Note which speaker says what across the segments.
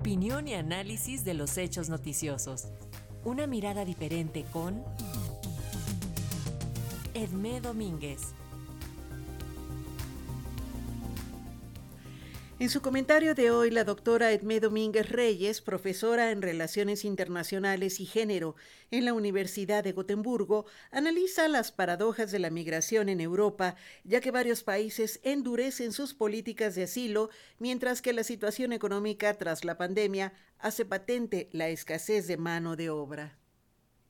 Speaker 1: Opinión y análisis de los hechos noticiosos. Una mirada diferente con Edmé Domínguez.
Speaker 2: En su comentario de hoy, la doctora Edmé Domínguez Reyes, profesora en Relaciones Internacionales y Género en la Universidad de Gotemburgo, analiza las paradojas de la migración en Europa, ya que varios países endurecen sus políticas de asilo, mientras que la situación económica tras la pandemia hace patente la escasez de mano de obra.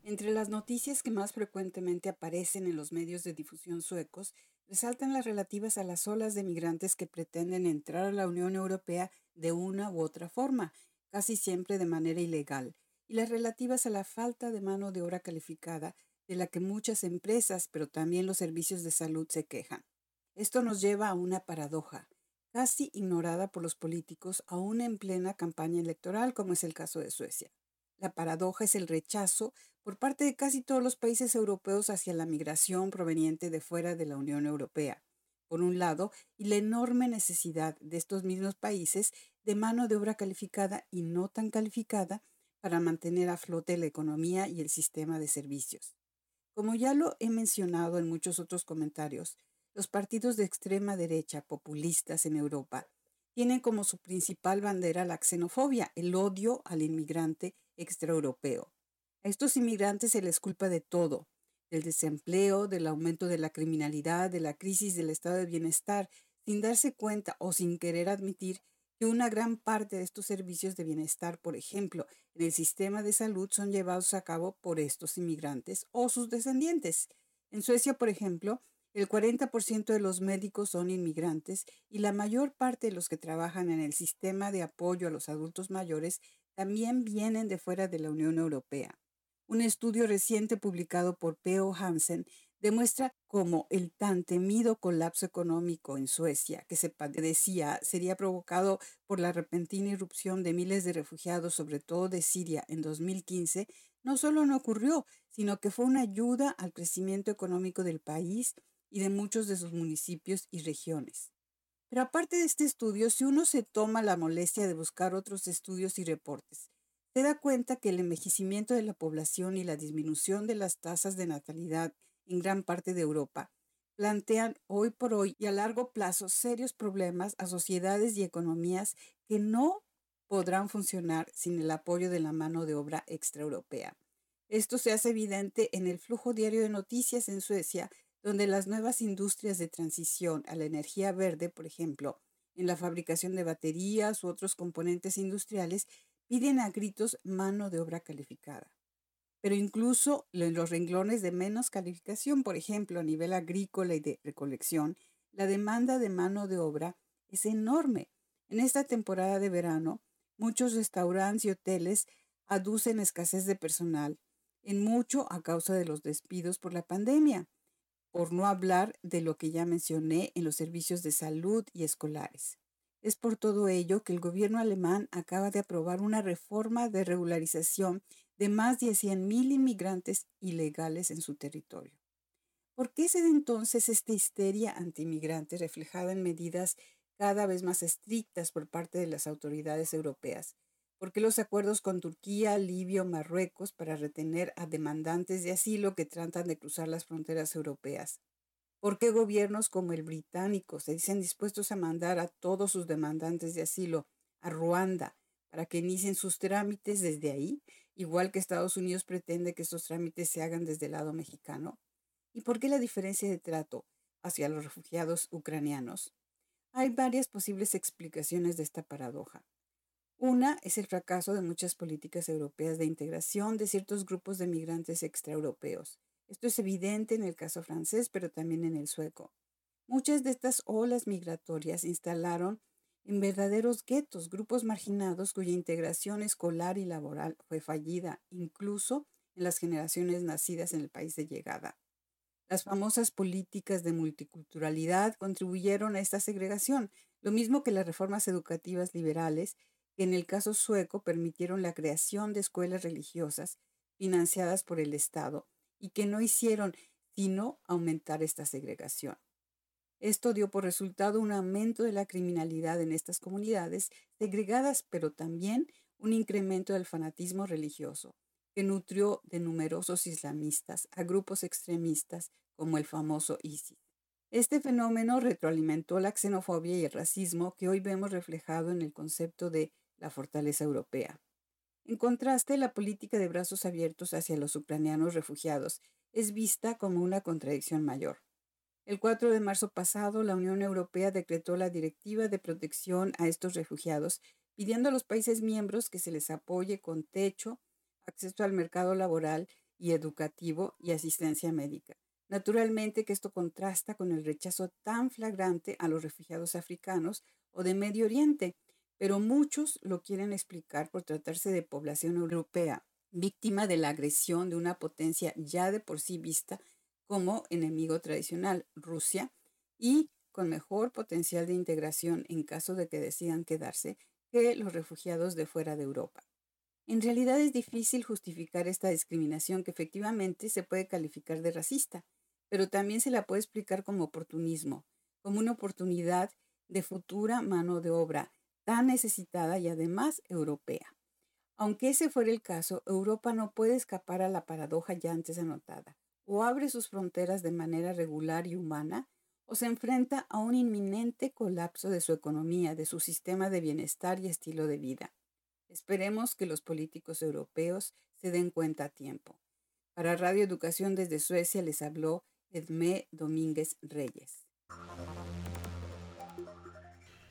Speaker 3: Entre las noticias que más frecuentemente aparecen en los medios de difusión suecos resaltan las relativas a las olas de migrantes que pretenden entrar a la Unión Europea de una u otra forma, casi siempre de manera ilegal, y las relativas a la falta de mano de obra calificada de la que muchas empresas, pero también los servicios de salud se quejan. Esto nos lleva a una paradoja, casi ignorada por los políticos aún en plena campaña electoral, como es el caso de Suecia. La paradoja es el rechazo por parte de casi todos los países europeos hacia la migración proveniente de fuera de la Unión Europea, por un lado, y la enorme necesidad de estos mismos países de mano de obra calificada y no tan calificada para mantener a flote la economía y el sistema de servicios. Como ya lo he mencionado en muchos otros comentarios, los partidos de extrema derecha populistas en Europa tienen como su principal bandera la xenofobia, el odio al inmigrante extraeuropeo. A estos inmigrantes se les culpa de todo, del desempleo, del aumento de la criminalidad, de la crisis del estado de bienestar, sin darse cuenta o sin querer admitir que una gran parte de estos servicios de bienestar, por ejemplo, en el sistema de salud, son llevados a cabo por estos inmigrantes o sus descendientes. En Suecia, por ejemplo, el 40% de los médicos son inmigrantes y la mayor parte de los que trabajan en el sistema de apoyo a los adultos mayores también vienen de fuera de la Unión Europea. Un estudio reciente publicado por P.O. Hansen demuestra cómo el tan temido colapso económico en Suecia que se padecía sería provocado por la repentina irrupción de miles de refugiados, sobre todo de Siria, en 2015, no solo no ocurrió, sino que fue una ayuda al crecimiento económico del país y de muchos de sus municipios y regiones. Pero aparte de este estudio, si uno se toma la molestia de buscar otros estudios y reportes, se da cuenta que el envejecimiento de la población y la disminución de las tasas de natalidad en gran parte de Europa plantean hoy por hoy y a largo plazo serios problemas a sociedades y economías que no podrán funcionar sin el apoyo de la mano de obra extraeuropea. Esto se hace evidente en el flujo diario de noticias en Suecia donde las nuevas industrias de transición a la energía verde, por ejemplo, en la fabricación de baterías u otros componentes industriales, piden a gritos mano de obra calificada. Pero incluso en los renglones de menos calificación, por ejemplo, a nivel agrícola y de recolección, la demanda de mano de obra es enorme. En esta temporada de verano, muchos restaurantes y hoteles aducen escasez de personal, en mucho a causa de los despidos por la pandemia por no hablar de lo que ya mencioné en los servicios de salud y escolares. Es por todo ello que el gobierno alemán acaba de aprobar una reforma de regularización de más de 100.000 inmigrantes ilegales en su territorio. ¿Por qué se da entonces esta histeria antimigrante reflejada en medidas cada vez más estrictas por parte de las autoridades europeas? ¿Por qué los acuerdos con Turquía, Libia Marruecos para retener a demandantes de asilo que tratan de cruzar las fronteras europeas? ¿Por qué gobiernos como el británico se dicen dispuestos a mandar a todos sus demandantes de asilo a Ruanda para que inicien sus trámites desde ahí, igual que Estados Unidos pretende que estos trámites se hagan desde el lado mexicano? ¿Y por qué la diferencia de trato hacia los refugiados ucranianos? Hay varias posibles explicaciones de esta paradoja. Una es el fracaso de muchas políticas europeas de integración de ciertos grupos de migrantes extraeuropeos. Esto es evidente en el caso francés, pero también en el sueco. Muchas de estas olas migratorias instalaron en verdaderos guetos, grupos marginados cuya integración escolar y laboral fue fallida, incluso en las generaciones nacidas en el país de llegada. Las famosas políticas de multiculturalidad contribuyeron a esta segregación, lo mismo que las reformas educativas liberales que en el caso sueco permitieron la creación de escuelas religiosas financiadas por el Estado y que no hicieron sino aumentar esta segregación. Esto dio por resultado un aumento de la criminalidad en estas comunidades segregadas, pero también un incremento del fanatismo religioso, que nutrió de numerosos islamistas a grupos extremistas como el famoso ISIS. Este fenómeno retroalimentó la xenofobia y el racismo que hoy vemos reflejado en el concepto de la fortaleza europea. En contraste, la política de brazos abiertos hacia los ucranianos refugiados es vista como una contradicción mayor. El 4 de marzo pasado, la Unión Europea decretó la Directiva de Protección a estos refugiados, pidiendo a los países miembros que se les apoye con techo, acceso al mercado laboral y educativo y asistencia médica. Naturalmente que esto contrasta con el rechazo tan flagrante a los refugiados africanos o de Medio Oriente, pero muchos lo quieren explicar por tratarse de población europea, víctima de la agresión de una potencia ya de por sí vista como enemigo tradicional, Rusia, y con mejor potencial de integración en caso de que decidan quedarse que los refugiados de fuera de Europa. En realidad es difícil justificar esta discriminación que efectivamente se puede calificar de racista, pero también se la puede explicar como oportunismo, como una oportunidad de futura mano de obra tan necesitada y además europea. Aunque ese fuera el caso, Europa no puede escapar a la paradoja ya antes anotada. O abre sus fronteras de manera regular y humana, o se enfrenta a un inminente colapso de su economía, de su sistema de bienestar y estilo de vida. Esperemos que los políticos europeos se den cuenta a tiempo. Para Radio Educación desde Suecia les habló Edmé Domínguez Reyes.